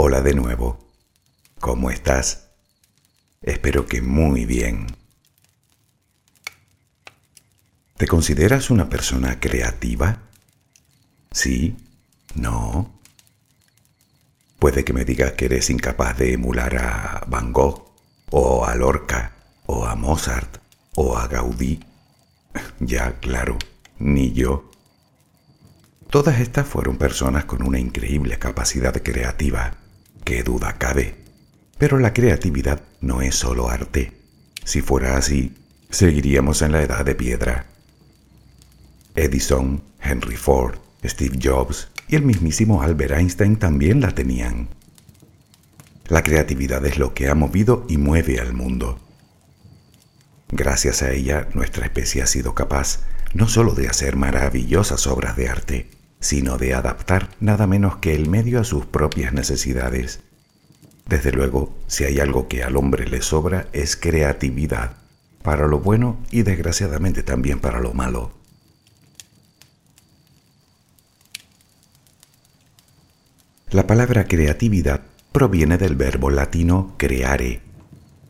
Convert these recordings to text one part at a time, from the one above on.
Hola de nuevo. ¿Cómo estás? Espero que muy bien. ¿Te consideras una persona creativa? ¿Sí? ¿No? Puede que me digas que eres incapaz de emular a Van Gogh, o a Lorca, o a Mozart, o a Gaudí. Ya, claro, ni yo. Todas estas fueron personas con una increíble capacidad creativa qué duda cabe. Pero la creatividad no es solo arte. Si fuera así, seguiríamos en la edad de piedra. Edison, Henry Ford, Steve Jobs y el mismísimo Albert Einstein también la tenían. La creatividad es lo que ha movido y mueve al mundo. Gracias a ella, nuestra especie ha sido capaz no solo de hacer maravillosas obras de arte, sino de adaptar nada menos que el medio a sus propias necesidades. Desde luego, si hay algo que al hombre le sobra es creatividad, para lo bueno y desgraciadamente también para lo malo. La palabra creatividad proviene del verbo latino creare,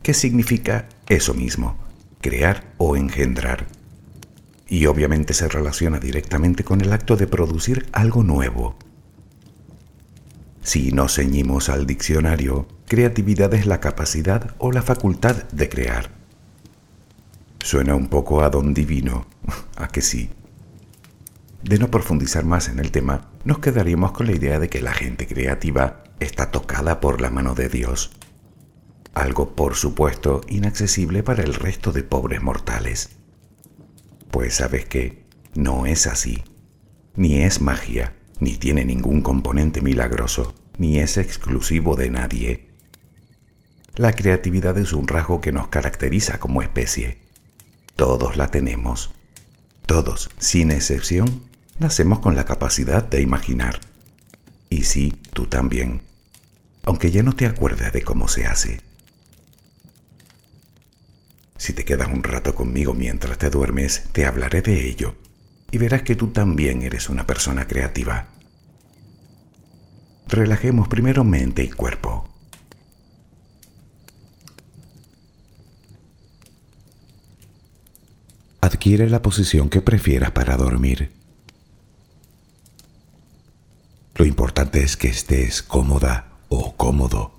que significa eso mismo, crear o engendrar y obviamente se relaciona directamente con el acto de producir algo nuevo. Si nos ceñimos al diccionario, creatividad es la capacidad o la facultad de crear. Suena un poco a don divino, a que sí. De no profundizar más en el tema, nos quedaríamos con la idea de que la gente creativa está tocada por la mano de Dios. Algo, por supuesto, inaccesible para el resto de pobres mortales. Pues sabes que no es así. Ni es magia, ni tiene ningún componente milagroso, ni es exclusivo de nadie. La creatividad es un rasgo que nos caracteriza como especie. Todos la tenemos. Todos, sin excepción, nacemos con la capacidad de imaginar. Y sí, tú también. Aunque ya no te acuerdes de cómo se hace. Si te quedas un rato conmigo mientras te duermes, te hablaré de ello y verás que tú también eres una persona creativa. Relajemos primero mente y cuerpo. Adquiere la posición que prefieras para dormir. Lo importante es que estés cómoda o cómodo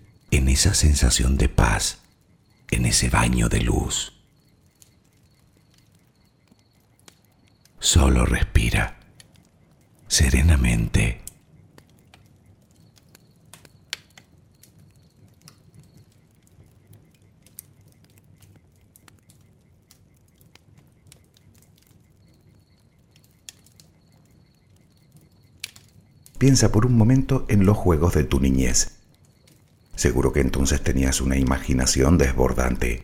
en esa sensación de paz, en ese baño de luz. Solo respira serenamente. Piensa por un momento en los juegos de tu niñez. Seguro que entonces tenías una imaginación desbordante,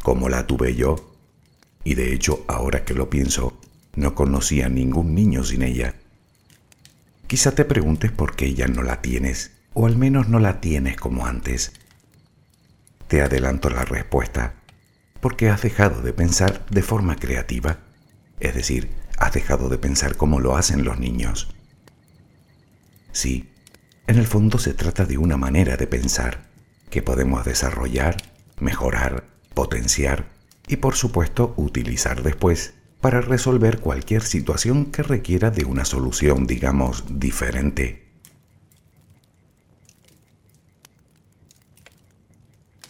como la tuve yo, y de hecho ahora que lo pienso, no conocía ningún niño sin ella. Quizá te preguntes por qué ya no la tienes, o al menos no la tienes como antes. Te adelanto la respuesta, porque has dejado de pensar de forma creativa, es decir, has dejado de pensar como lo hacen los niños. Sí, en el fondo se trata de una manera de pensar que podemos desarrollar, mejorar, potenciar y por supuesto utilizar después para resolver cualquier situación que requiera de una solución, digamos, diferente.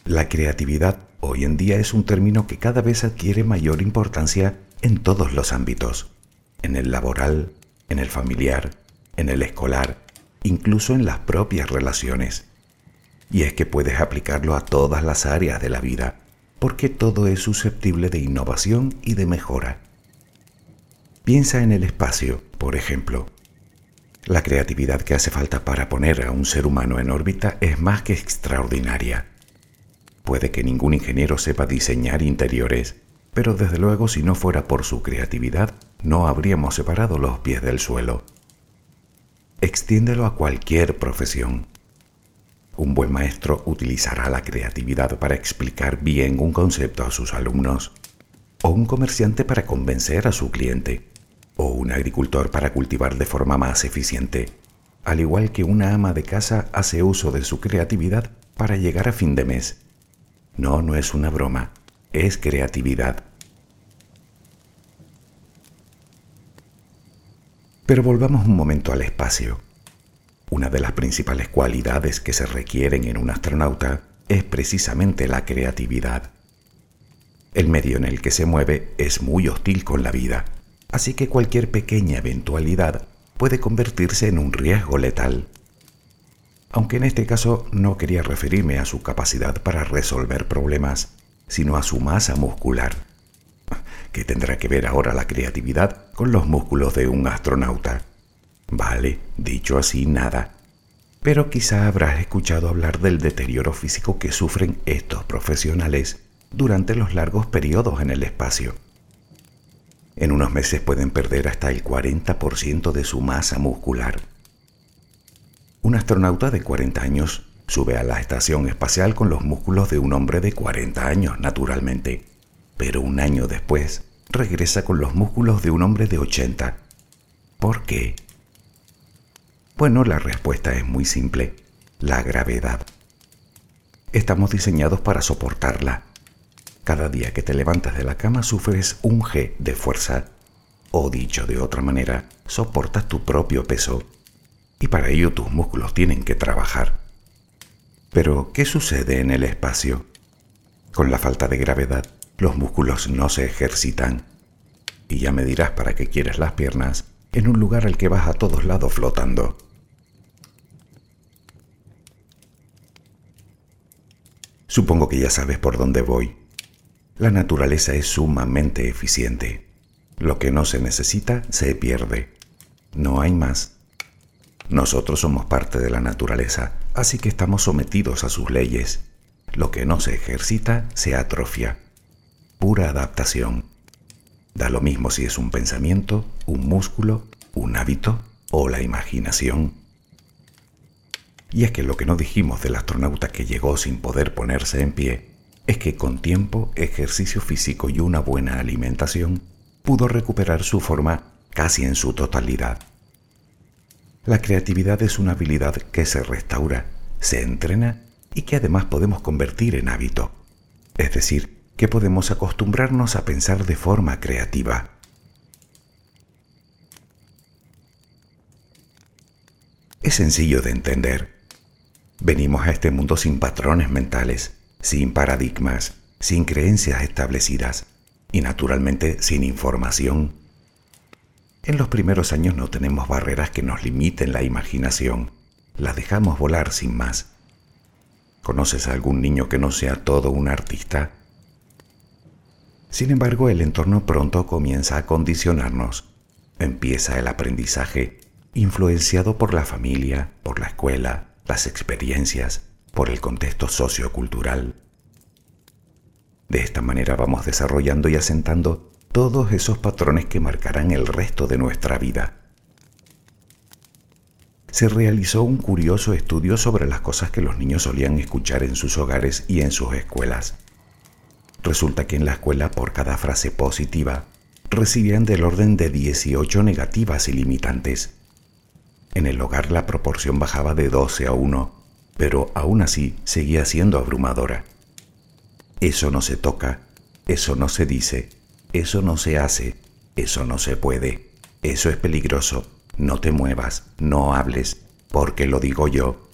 La creatividad hoy en día es un término que cada vez adquiere mayor importancia en todos los ámbitos, en el laboral, en el familiar, en el escolar, incluso en las propias relaciones. Y es que puedes aplicarlo a todas las áreas de la vida, porque todo es susceptible de innovación y de mejora. Piensa en el espacio, por ejemplo. La creatividad que hace falta para poner a un ser humano en órbita es más que extraordinaria. Puede que ningún ingeniero sepa diseñar interiores, pero desde luego si no fuera por su creatividad, no habríamos separado los pies del suelo. Extiéndelo a cualquier profesión. Un buen maestro utilizará la creatividad para explicar bien un concepto a sus alumnos, o un comerciante para convencer a su cliente, o un agricultor para cultivar de forma más eficiente, al igual que una ama de casa hace uso de su creatividad para llegar a fin de mes. No, no es una broma, es creatividad. Pero volvamos un momento al espacio. Una de las principales cualidades que se requieren en un astronauta es precisamente la creatividad. El medio en el que se mueve es muy hostil con la vida, así que cualquier pequeña eventualidad puede convertirse en un riesgo letal. Aunque en este caso no quería referirme a su capacidad para resolver problemas, sino a su masa muscular. ¿Qué tendrá que ver ahora la creatividad con los músculos de un astronauta? Vale, dicho así, nada. Pero quizá habrás escuchado hablar del deterioro físico que sufren estos profesionales durante los largos periodos en el espacio. En unos meses pueden perder hasta el 40% de su masa muscular. Un astronauta de 40 años sube a la estación espacial con los músculos de un hombre de 40 años, naturalmente, pero un año después regresa con los músculos de un hombre de 80. ¿Por qué? Bueno, la respuesta es muy simple, la gravedad. Estamos diseñados para soportarla. Cada día que te levantas de la cama sufres un G de fuerza, o dicho de otra manera, soportas tu propio peso, y para ello tus músculos tienen que trabajar. Pero, ¿qué sucede en el espacio? Con la falta de gravedad, los músculos no se ejercitan. Y ya me dirás para qué quieres las piernas en un lugar al que vas a todos lados flotando. Supongo que ya sabes por dónde voy. La naturaleza es sumamente eficiente. Lo que no se necesita se pierde. No hay más. Nosotros somos parte de la naturaleza, así que estamos sometidos a sus leyes. Lo que no se ejercita se atrofia pura adaptación. Da lo mismo si es un pensamiento, un músculo, un hábito o la imaginación. Y es que lo que no dijimos del astronauta que llegó sin poder ponerse en pie es que con tiempo, ejercicio físico y una buena alimentación pudo recuperar su forma casi en su totalidad. La creatividad es una habilidad que se restaura, se entrena y que además podemos convertir en hábito, es decir, que podemos acostumbrarnos a pensar de forma creativa. Es sencillo de entender. Venimos a este mundo sin patrones mentales, sin paradigmas, sin creencias establecidas y naturalmente sin información. En los primeros años no tenemos barreras que nos limiten la imaginación, la dejamos volar sin más. ¿Conoces a algún niño que no sea todo un artista? Sin embargo, el entorno pronto comienza a condicionarnos. Empieza el aprendizaje, influenciado por la familia, por la escuela, las experiencias, por el contexto sociocultural. De esta manera vamos desarrollando y asentando todos esos patrones que marcarán el resto de nuestra vida. Se realizó un curioso estudio sobre las cosas que los niños solían escuchar en sus hogares y en sus escuelas. Resulta que en la escuela por cada frase positiva recibían del orden de 18 negativas y limitantes. En el hogar la proporción bajaba de 12 a 1, pero aún así seguía siendo abrumadora. Eso no se toca, eso no se dice, eso no se hace, eso no se puede, eso es peligroso, no te muevas, no hables, porque lo digo yo.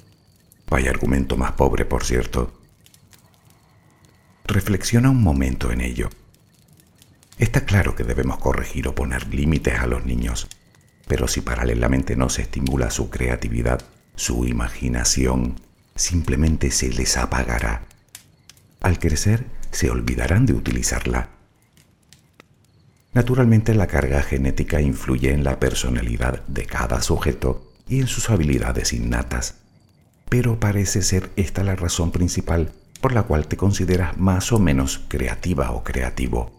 Vaya argumento más pobre, por cierto. Reflexiona un momento en ello. Está claro que debemos corregir o poner límites a los niños, pero si paralelamente no se estimula su creatividad, su imaginación, simplemente se les apagará. Al crecer, se olvidarán de utilizarla. Naturalmente la carga genética influye en la personalidad de cada sujeto y en sus habilidades innatas, pero parece ser esta la razón principal por la cual te consideras más o menos creativa o creativo.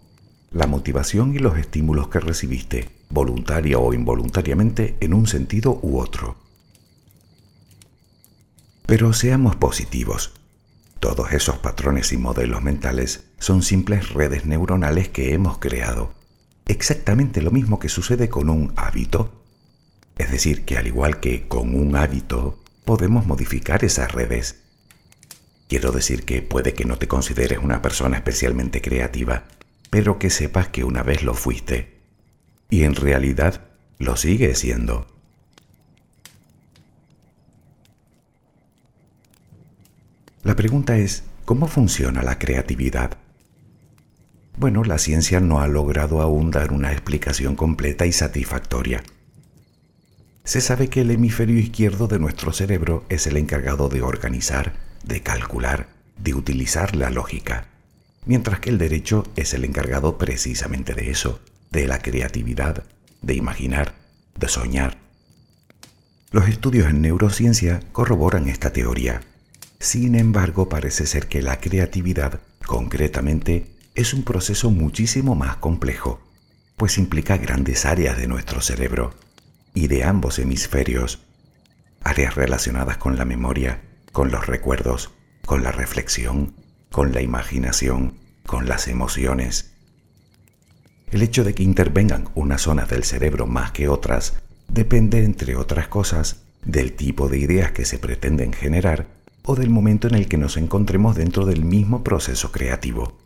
La motivación y los estímulos que recibiste, voluntaria o involuntariamente, en un sentido u otro. Pero seamos positivos. Todos esos patrones y modelos mentales son simples redes neuronales que hemos creado. Exactamente lo mismo que sucede con un hábito. Es decir, que al igual que con un hábito, podemos modificar esas redes Quiero decir que puede que no te consideres una persona especialmente creativa, pero que sepas que una vez lo fuiste. Y en realidad lo sigues siendo. La pregunta es, ¿cómo funciona la creatividad? Bueno, la ciencia no ha logrado aún dar una explicación completa y satisfactoria. Se sabe que el hemisferio izquierdo de nuestro cerebro es el encargado de organizar, de calcular, de utilizar la lógica, mientras que el derecho es el encargado precisamente de eso, de la creatividad, de imaginar, de soñar. Los estudios en neurociencia corroboran esta teoría. Sin embargo, parece ser que la creatividad, concretamente, es un proceso muchísimo más complejo, pues implica grandes áreas de nuestro cerebro y de ambos hemisferios áreas relacionadas con la memoria, con los recuerdos, con la reflexión, con la imaginación, con las emociones. El hecho de que intervengan unas zonas del cerebro más que otras depende, entre otras cosas, del tipo de ideas que se pretenden generar o del momento en el que nos encontremos dentro del mismo proceso creativo.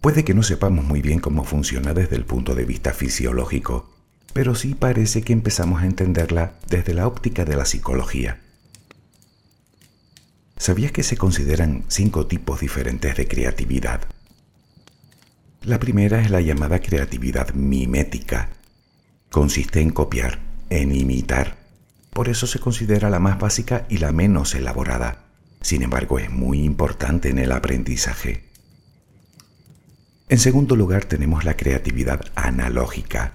Puede que no sepamos muy bien cómo funciona desde el punto de vista fisiológico, pero sí parece que empezamos a entenderla desde la óptica de la psicología. ¿Sabías que se consideran cinco tipos diferentes de creatividad? La primera es la llamada creatividad mimética. Consiste en copiar, en imitar. Por eso se considera la más básica y la menos elaborada. Sin embargo, es muy importante en el aprendizaje. En segundo lugar tenemos la creatividad analógica.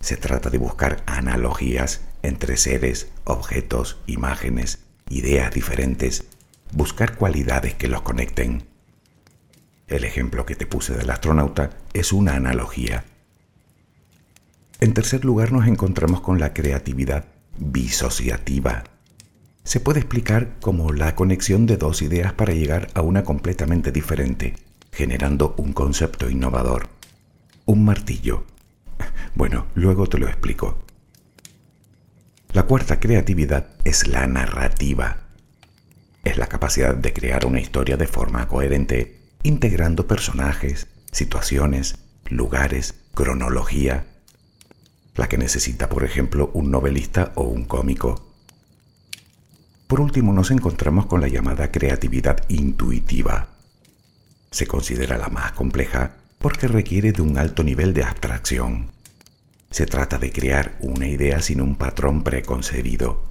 Se trata de buscar analogías entre seres, objetos, imágenes, ideas diferentes, buscar cualidades que los conecten. El ejemplo que te puse del astronauta es una analogía. En tercer lugar nos encontramos con la creatividad bisociativa. Se puede explicar como la conexión de dos ideas para llegar a una completamente diferente, generando un concepto innovador. Un martillo. Bueno, luego te lo explico. La cuarta creatividad es la narrativa. Es la capacidad de crear una historia de forma coherente, integrando personajes, situaciones, lugares, cronología, la que necesita, por ejemplo, un novelista o un cómico. Por último, nos encontramos con la llamada creatividad intuitiva. Se considera la más compleja porque requiere de un alto nivel de abstracción. Se trata de crear una idea sin un patrón preconcebido.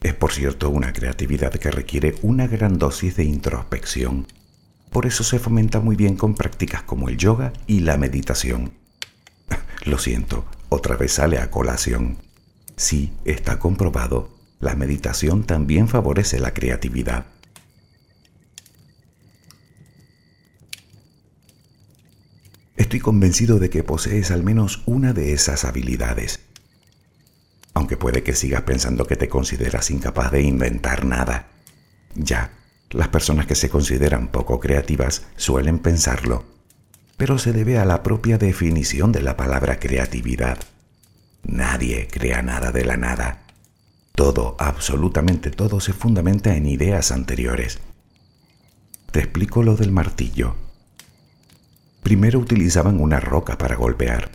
Es por cierto una creatividad que requiere una gran dosis de introspección. Por eso se fomenta muy bien con prácticas como el yoga y la meditación. Lo siento, otra vez sale a colación. Sí, está comprobado, la meditación también favorece la creatividad. Estoy convencido de que posees al menos una de esas habilidades. Aunque puede que sigas pensando que te consideras incapaz de inventar nada. Ya, las personas que se consideran poco creativas suelen pensarlo, pero se debe a la propia definición de la palabra creatividad. Nadie crea nada de la nada. Todo, absolutamente todo, se fundamenta en ideas anteriores. Te explico lo del martillo. Primero utilizaban una roca para golpear.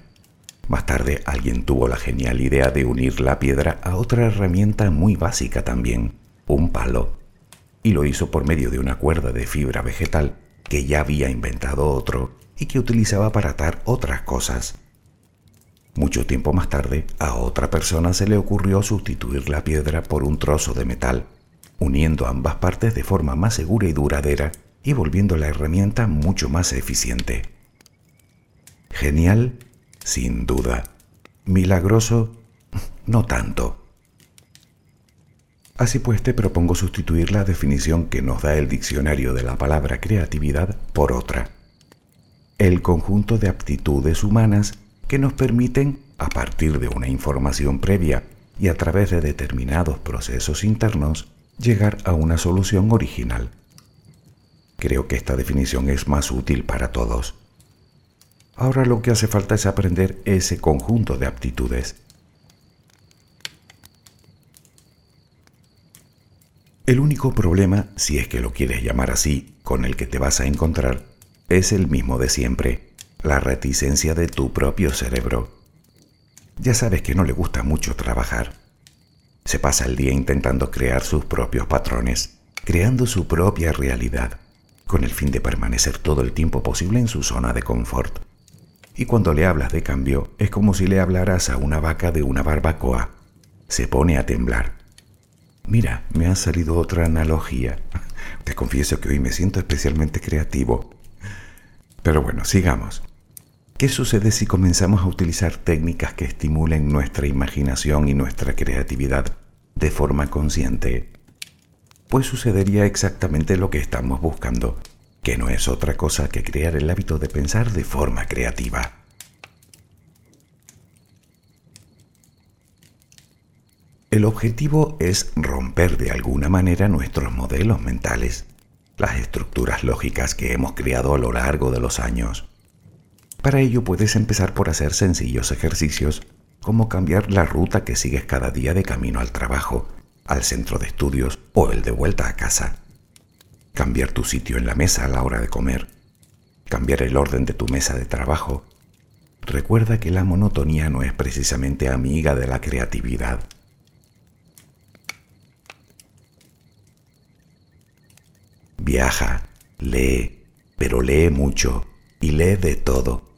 Más tarde alguien tuvo la genial idea de unir la piedra a otra herramienta muy básica también, un palo. Y lo hizo por medio de una cuerda de fibra vegetal que ya había inventado otro y que utilizaba para atar otras cosas. Mucho tiempo más tarde, a otra persona se le ocurrió sustituir la piedra por un trozo de metal, uniendo ambas partes de forma más segura y duradera y volviendo la herramienta mucho más eficiente. Genial, sin duda. Milagroso, no tanto. Así pues te propongo sustituir la definición que nos da el diccionario de la palabra creatividad por otra. El conjunto de aptitudes humanas que nos permiten, a partir de una información previa y a través de determinados procesos internos, llegar a una solución original. Creo que esta definición es más útil para todos. Ahora lo que hace falta es aprender ese conjunto de aptitudes. El único problema, si es que lo quieres llamar así, con el que te vas a encontrar, es el mismo de siempre, la reticencia de tu propio cerebro. Ya sabes que no le gusta mucho trabajar. Se pasa el día intentando crear sus propios patrones, creando su propia realidad, con el fin de permanecer todo el tiempo posible en su zona de confort y cuando le hablas de cambio es como si le hablaras a una vaca de una barbacoa. Se pone a temblar. Mira, me ha salido otra analogía. Te confieso que hoy me siento especialmente creativo. Pero bueno, sigamos. ¿Qué sucede si comenzamos a utilizar técnicas que estimulen nuestra imaginación y nuestra creatividad de forma consciente? Pues sucedería exactamente lo que estamos buscando que no es otra cosa que crear el hábito de pensar de forma creativa. El objetivo es romper de alguna manera nuestros modelos mentales, las estructuras lógicas que hemos creado a lo largo de los años. Para ello puedes empezar por hacer sencillos ejercicios, como cambiar la ruta que sigues cada día de camino al trabajo, al centro de estudios o el de vuelta a casa. Cambiar tu sitio en la mesa a la hora de comer. Cambiar el orden de tu mesa de trabajo. Recuerda que la monotonía no es precisamente amiga de la creatividad. Viaja, lee, pero lee mucho y lee de todo.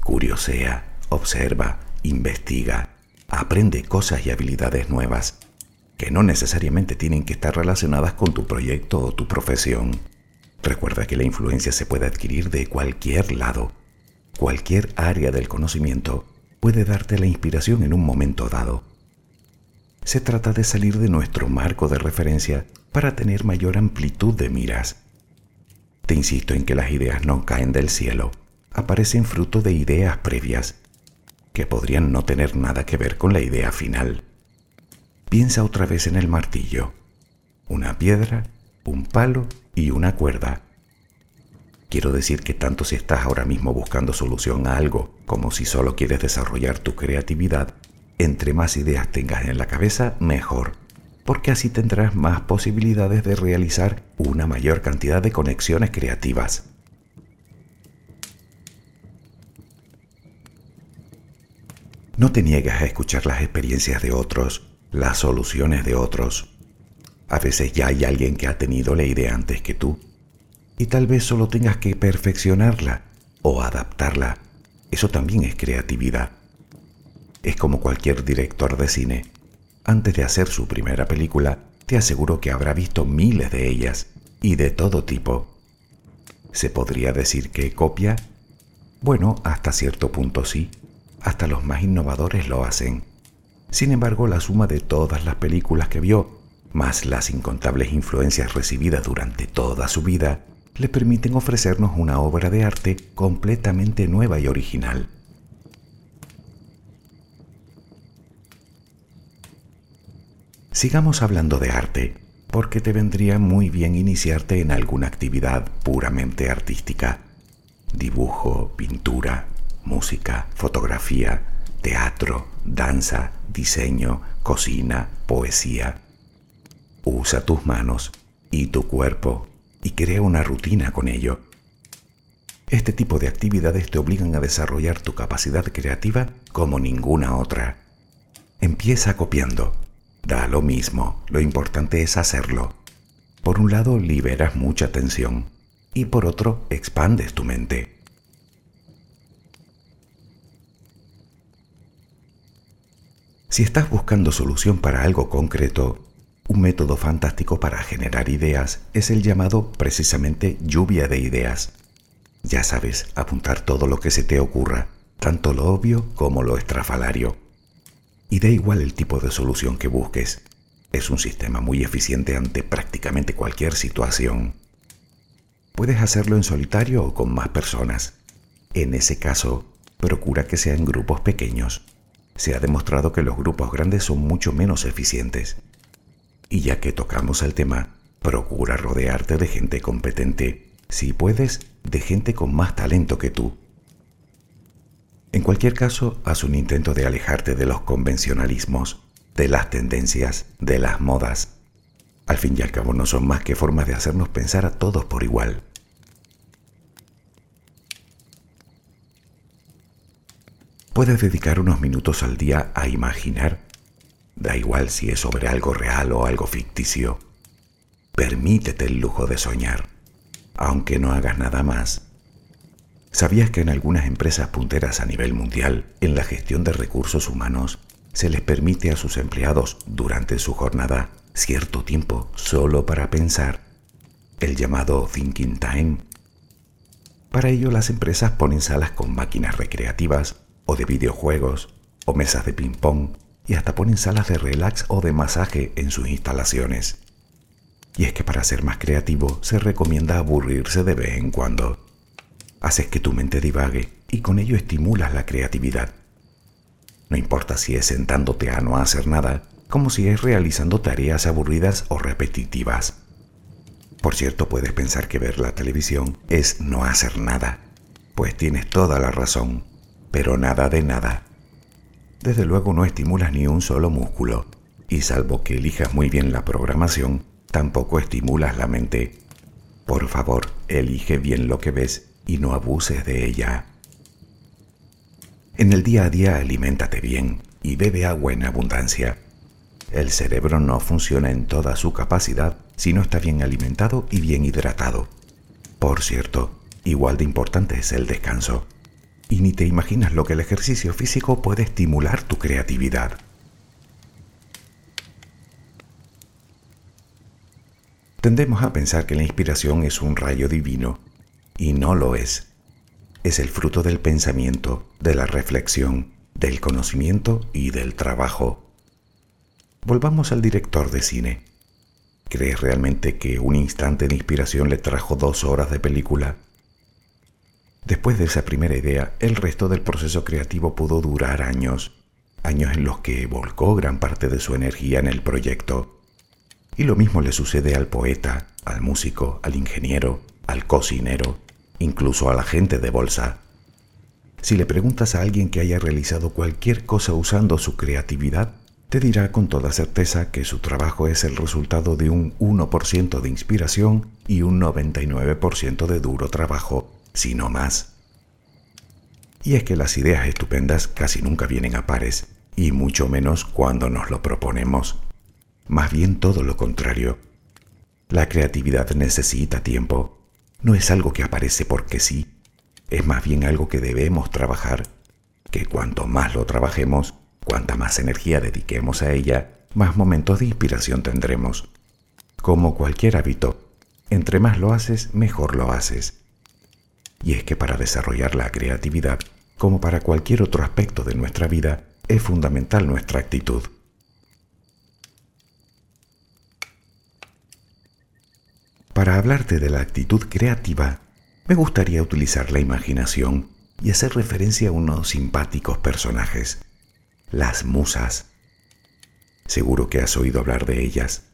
Curiosea, observa, investiga, aprende cosas y habilidades nuevas que no necesariamente tienen que estar relacionadas con tu proyecto o tu profesión. Recuerda que la influencia se puede adquirir de cualquier lado. Cualquier área del conocimiento puede darte la inspiración en un momento dado. Se trata de salir de nuestro marco de referencia para tener mayor amplitud de miras. Te insisto en que las ideas no caen del cielo, aparecen fruto de ideas previas, que podrían no tener nada que ver con la idea final. Piensa otra vez en el martillo, una piedra, un palo y una cuerda. Quiero decir que tanto si estás ahora mismo buscando solución a algo como si solo quieres desarrollar tu creatividad, entre más ideas tengas en la cabeza, mejor porque así tendrás más posibilidades de realizar una mayor cantidad de conexiones creativas. No te niegas a escuchar las experiencias de otros, las soluciones de otros. A veces ya hay alguien que ha tenido la idea antes que tú, y tal vez solo tengas que perfeccionarla o adaptarla. Eso también es creatividad. Es como cualquier director de cine antes de hacer su primera película, te aseguro que habrá visto miles de ellas y de todo tipo. ¿Se podría decir que copia? Bueno, hasta cierto punto sí. Hasta los más innovadores lo hacen. Sin embargo, la suma de todas las películas que vio, más las incontables influencias recibidas durante toda su vida, le permiten ofrecernos una obra de arte completamente nueva y original. Sigamos hablando de arte, porque te vendría muy bien iniciarte en alguna actividad puramente artística. Dibujo, pintura, música, fotografía, teatro, danza, diseño, cocina, poesía. Usa tus manos y tu cuerpo y crea una rutina con ello. Este tipo de actividades te obligan a desarrollar tu capacidad creativa como ninguna otra. Empieza copiando Da lo mismo, lo importante es hacerlo. Por un lado liberas mucha tensión y por otro expandes tu mente. Si estás buscando solución para algo concreto, un método fantástico para generar ideas es el llamado precisamente lluvia de ideas. Ya sabes, apuntar todo lo que se te ocurra, tanto lo obvio como lo estrafalario y da igual el tipo de solución que busques. Es un sistema muy eficiente ante prácticamente cualquier situación. Puedes hacerlo en solitario o con más personas. En ese caso, procura que sea en grupos pequeños. Se ha demostrado que los grupos grandes son mucho menos eficientes. Y ya que tocamos el tema, procura rodearte de gente competente, si puedes, de gente con más talento que tú en cualquier caso, haz un intento de alejarte de los convencionalismos, de las tendencias, de las modas. Al fin y al cabo no son más que formas de hacernos pensar a todos por igual. Puedes dedicar unos minutos al día a imaginar, da igual si es sobre algo real o algo ficticio. Permítete el lujo de soñar, aunque no hagas nada más ¿Sabías que en algunas empresas punteras a nivel mundial, en la gestión de recursos humanos, se les permite a sus empleados durante su jornada cierto tiempo solo para pensar, el llamado thinking time? Para ello las empresas ponen salas con máquinas recreativas o de videojuegos o mesas de ping-pong y hasta ponen salas de relax o de masaje en sus instalaciones. Y es que para ser más creativo se recomienda aburrirse de vez en cuando haces que tu mente divague y con ello estimulas la creatividad. No importa si es sentándote a no hacer nada como si es realizando tareas aburridas o repetitivas. Por cierto, puedes pensar que ver la televisión es no hacer nada, pues tienes toda la razón, pero nada de nada. Desde luego no estimulas ni un solo músculo, y salvo que elijas muy bien la programación, tampoco estimulas la mente. Por favor, elige bien lo que ves y no abuses de ella. En el día a día aliméntate bien y bebe agua en abundancia. El cerebro no funciona en toda su capacidad si no está bien alimentado y bien hidratado. Por cierto, igual de importante es el descanso. Y ni te imaginas lo que el ejercicio físico puede estimular tu creatividad. Tendemos a pensar que la inspiración es un rayo divino, y no lo es. Es el fruto del pensamiento, de la reflexión, del conocimiento y del trabajo. Volvamos al director de cine. ¿Crees realmente que un instante de inspiración le trajo dos horas de película? Después de esa primera idea, el resto del proceso creativo pudo durar años, años en los que volcó gran parte de su energía en el proyecto. Y lo mismo le sucede al poeta, al músico, al ingeniero, al cocinero, incluso a la gente de bolsa. Si le preguntas a alguien que haya realizado cualquier cosa usando su creatividad, te dirá con toda certeza que su trabajo es el resultado de un 1% de inspiración y un 99% de duro trabajo, si no más. Y es que las ideas estupendas casi nunca vienen a pares, y mucho menos cuando nos lo proponemos. Más bien todo lo contrario. La creatividad necesita tiempo. No es algo que aparece porque sí. Es más bien algo que debemos trabajar, que cuanto más lo trabajemos, Cuanta más energía dediquemos a ella, más momentos de inspiración tendremos. Como cualquier hábito, entre más lo haces, mejor lo haces. Y es que para desarrollar la creatividad, como para cualquier otro aspecto de nuestra vida, es fundamental nuestra actitud. Para hablarte de la actitud creativa, me gustaría utilizar la imaginación y hacer referencia a unos simpáticos personajes las musas. Seguro que has oído hablar de ellas.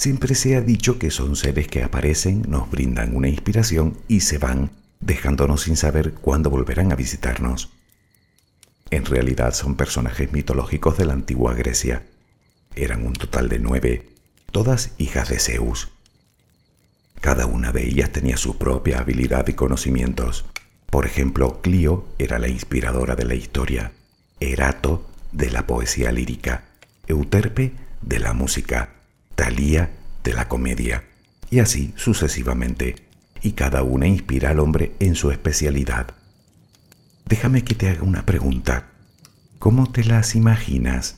Siempre se ha dicho que son seres que aparecen, nos brindan una inspiración y se van, dejándonos sin saber cuándo volverán a visitarnos. En realidad son personajes mitológicos de la antigua Grecia. Eran un total de nueve, todas hijas de Zeus. Cada una de ellas tenía su propia habilidad y conocimientos. Por ejemplo, Clio era la inspiradora de la historia. Erato de la poesía lírica, Euterpe de la música, Talía de la comedia, y así sucesivamente, y cada una inspira al hombre en su especialidad. Déjame que te haga una pregunta. ¿Cómo te las imaginas?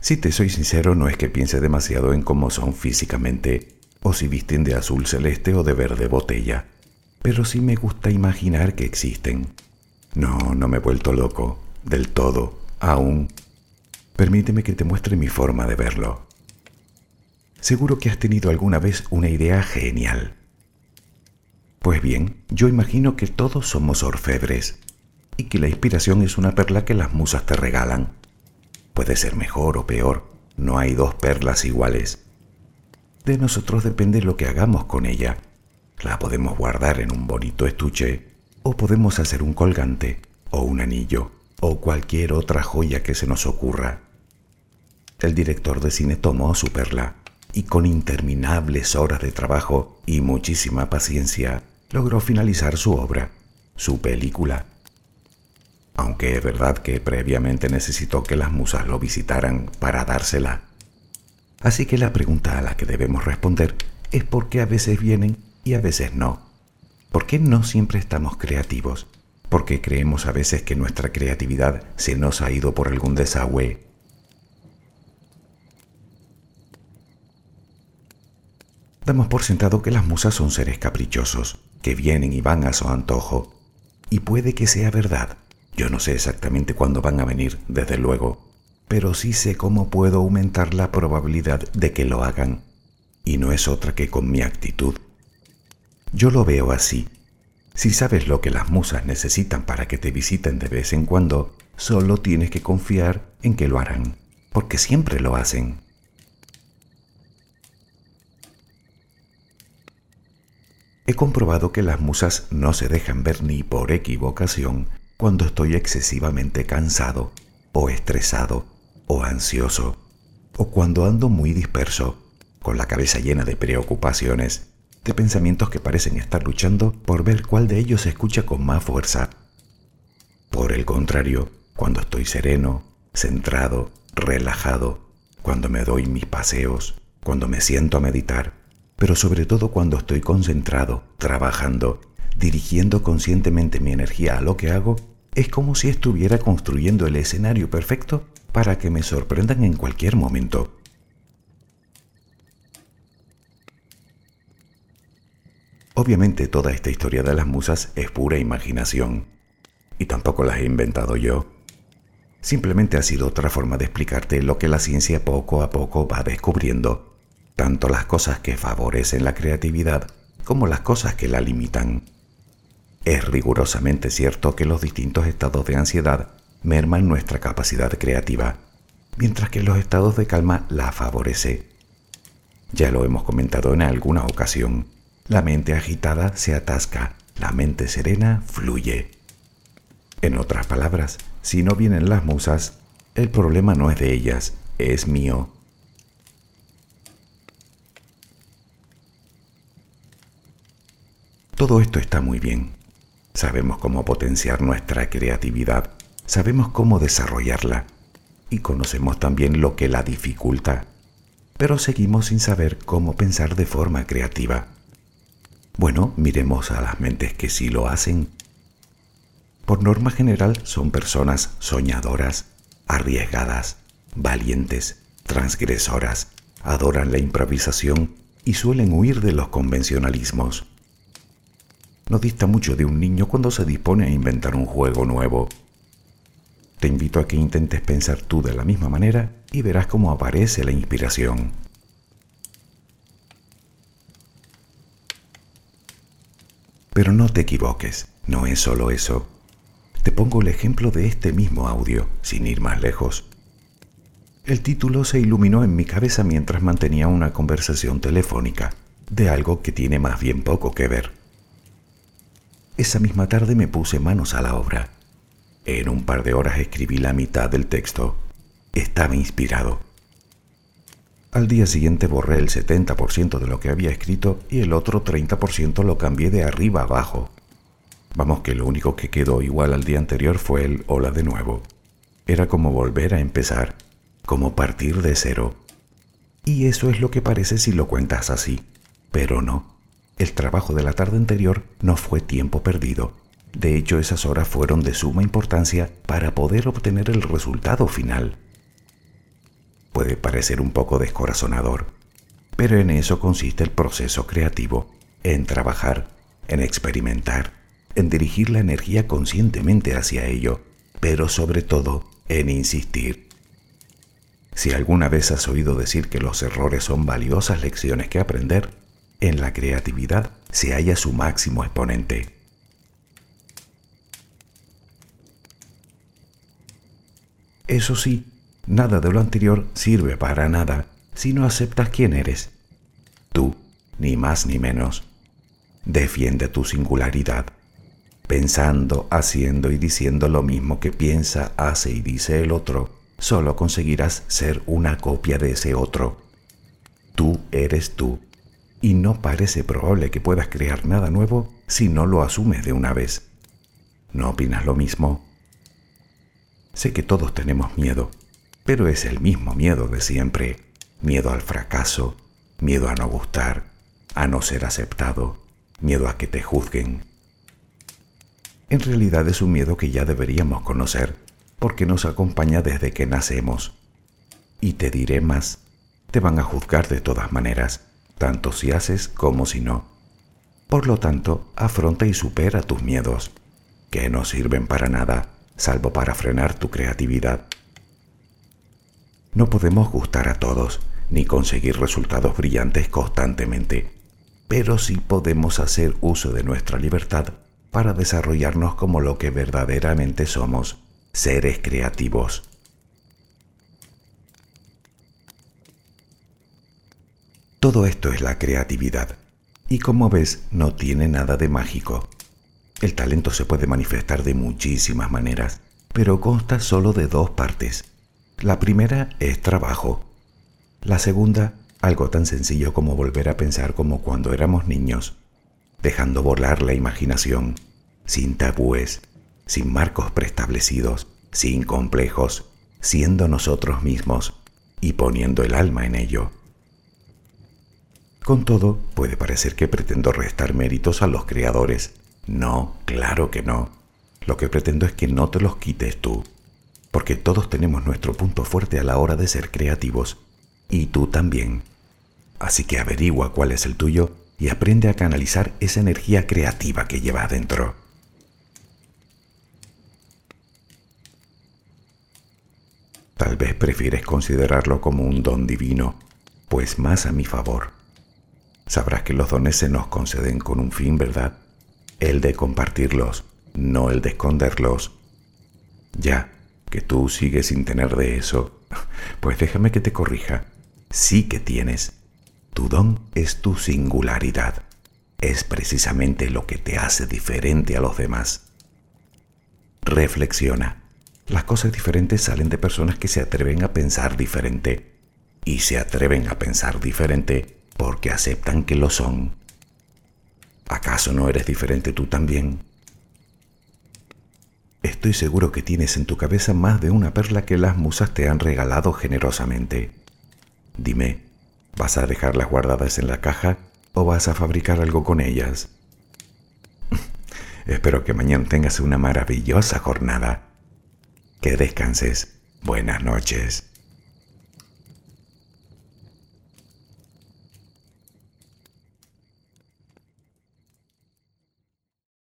Si te soy sincero, no es que piense demasiado en cómo son físicamente, o si visten de azul celeste o de verde botella pero sí me gusta imaginar que existen. No, no me he vuelto loco, del todo, aún. Permíteme que te muestre mi forma de verlo. Seguro que has tenido alguna vez una idea genial. Pues bien, yo imagino que todos somos orfebres y que la inspiración es una perla que las musas te regalan. Puede ser mejor o peor, no hay dos perlas iguales. De nosotros depende lo que hagamos con ella. La podemos guardar en un bonito estuche o podemos hacer un colgante o un anillo o cualquier otra joya que se nos ocurra. El director de cine tomó su perla y con interminables horas de trabajo y muchísima paciencia logró finalizar su obra, su película. Aunque es verdad que previamente necesitó que las musas lo visitaran para dársela. Así que la pregunta a la que debemos responder es por qué a veces vienen y a veces no. ¿Por qué no siempre estamos creativos? Porque creemos a veces que nuestra creatividad se nos ha ido por algún desagüe. Damos por sentado que las musas son seres caprichosos, que vienen y van a su antojo. Y puede que sea verdad. Yo no sé exactamente cuándo van a venir, desde luego, pero sí sé cómo puedo aumentar la probabilidad de que lo hagan. Y no es otra que con mi actitud yo lo veo así. Si sabes lo que las musas necesitan para que te visiten de vez en cuando, solo tienes que confiar en que lo harán, porque siempre lo hacen. He comprobado que las musas no se dejan ver ni por equivocación cuando estoy excesivamente cansado, o estresado, o ansioso, o cuando ando muy disperso, con la cabeza llena de preocupaciones de pensamientos que parecen estar luchando por ver cuál de ellos se escucha con más fuerza. Por el contrario, cuando estoy sereno, centrado, relajado, cuando me doy mis paseos, cuando me siento a meditar, pero sobre todo cuando estoy concentrado, trabajando, dirigiendo conscientemente mi energía a lo que hago, es como si estuviera construyendo el escenario perfecto para que me sorprendan en cualquier momento. Obviamente toda esta historia de las musas es pura imaginación, y tampoco las he inventado yo. Simplemente ha sido otra forma de explicarte lo que la ciencia poco a poco va descubriendo, tanto las cosas que favorecen la creatividad como las cosas que la limitan. Es rigurosamente cierto que los distintos estados de ansiedad merman nuestra capacidad creativa, mientras que los estados de calma la favorece. Ya lo hemos comentado en alguna ocasión. La mente agitada se atasca, la mente serena fluye. En otras palabras, si no vienen las musas, el problema no es de ellas, es mío. Todo esto está muy bien. Sabemos cómo potenciar nuestra creatividad, sabemos cómo desarrollarla y conocemos también lo que la dificulta, pero seguimos sin saber cómo pensar de forma creativa. Bueno, miremos a las mentes que sí lo hacen. Por norma general son personas soñadoras, arriesgadas, valientes, transgresoras, adoran la improvisación y suelen huir de los convencionalismos. No dista mucho de un niño cuando se dispone a inventar un juego nuevo. Te invito a que intentes pensar tú de la misma manera y verás cómo aparece la inspiración. Pero no te equivoques, no es solo eso. Te pongo el ejemplo de este mismo audio, sin ir más lejos. El título se iluminó en mi cabeza mientras mantenía una conversación telefónica, de algo que tiene más bien poco que ver. Esa misma tarde me puse manos a la obra. En un par de horas escribí la mitad del texto. Estaba inspirado. Al día siguiente borré el 70% de lo que había escrito y el otro 30% lo cambié de arriba abajo. Vamos que lo único que quedó igual al día anterior fue el hola de nuevo. Era como volver a empezar, como partir de cero. Y eso es lo que parece si lo cuentas así. Pero no. El trabajo de la tarde anterior no fue tiempo perdido. De hecho, esas horas fueron de suma importancia para poder obtener el resultado final puede parecer un poco descorazonador, pero en eso consiste el proceso creativo, en trabajar, en experimentar, en dirigir la energía conscientemente hacia ello, pero sobre todo en insistir. Si alguna vez has oído decir que los errores son valiosas lecciones que aprender, en la creatividad se halla su máximo exponente. Eso sí, Nada de lo anterior sirve para nada si no aceptas quién eres. Tú, ni más ni menos. Defiende tu singularidad, pensando, haciendo y diciendo lo mismo que piensa, hace y dice el otro. Solo conseguirás ser una copia de ese otro. Tú eres tú, y no parece probable que puedas crear nada nuevo si no lo asumes de una vez. ¿No opinas lo mismo? Sé que todos tenemos miedo, pero es el mismo miedo de siempre, miedo al fracaso, miedo a no gustar, a no ser aceptado, miedo a que te juzguen. En realidad es un miedo que ya deberíamos conocer, porque nos acompaña desde que nacemos. Y te diré más, te van a juzgar de todas maneras, tanto si haces como si no. Por lo tanto, afronta y supera tus miedos, que no sirven para nada, salvo para frenar tu creatividad no podemos gustar a todos ni conseguir resultados brillantes constantemente, pero sí podemos hacer uso de nuestra libertad para desarrollarnos como lo que verdaderamente somos, seres creativos. Todo esto es la creatividad, y como ves, no tiene nada de mágico. El talento se puede manifestar de muchísimas maneras, pero consta solo de dos partes. La primera es trabajo. La segunda, algo tan sencillo como volver a pensar como cuando éramos niños, dejando volar la imaginación, sin tabúes, sin marcos preestablecidos, sin complejos, siendo nosotros mismos y poniendo el alma en ello. Con todo, puede parecer que pretendo restar méritos a los creadores. No, claro que no. Lo que pretendo es que no te los quites tú, porque todos tenemos nuestro punto fuerte a la hora de ser creativos, y tú también. Así que averigua cuál es el tuyo y aprende a canalizar esa energía creativa que lleva adentro. Tal vez prefieres considerarlo como un don divino, pues más a mi favor. Sabrás que los dones se nos conceden con un fin, ¿verdad? El de compartirlos, no el de esconderlos. Ya, que tú sigues sin tener de eso, pues déjame que te corrija. Sí que tienes. Tu don es tu singularidad. Es precisamente lo que te hace diferente a los demás. Reflexiona. Las cosas diferentes salen de personas que se atreven a pensar diferente. Y se atreven a pensar diferente porque aceptan que lo son. ¿Acaso no eres diferente tú también? Estoy seguro que tienes en tu cabeza más de una perla que las musas te han regalado generosamente. Dime, ¿vas a dejarlas guardadas en la caja o vas a fabricar algo con ellas? Espero que mañana tengas una maravillosa jornada. Que descanses. Buenas noches.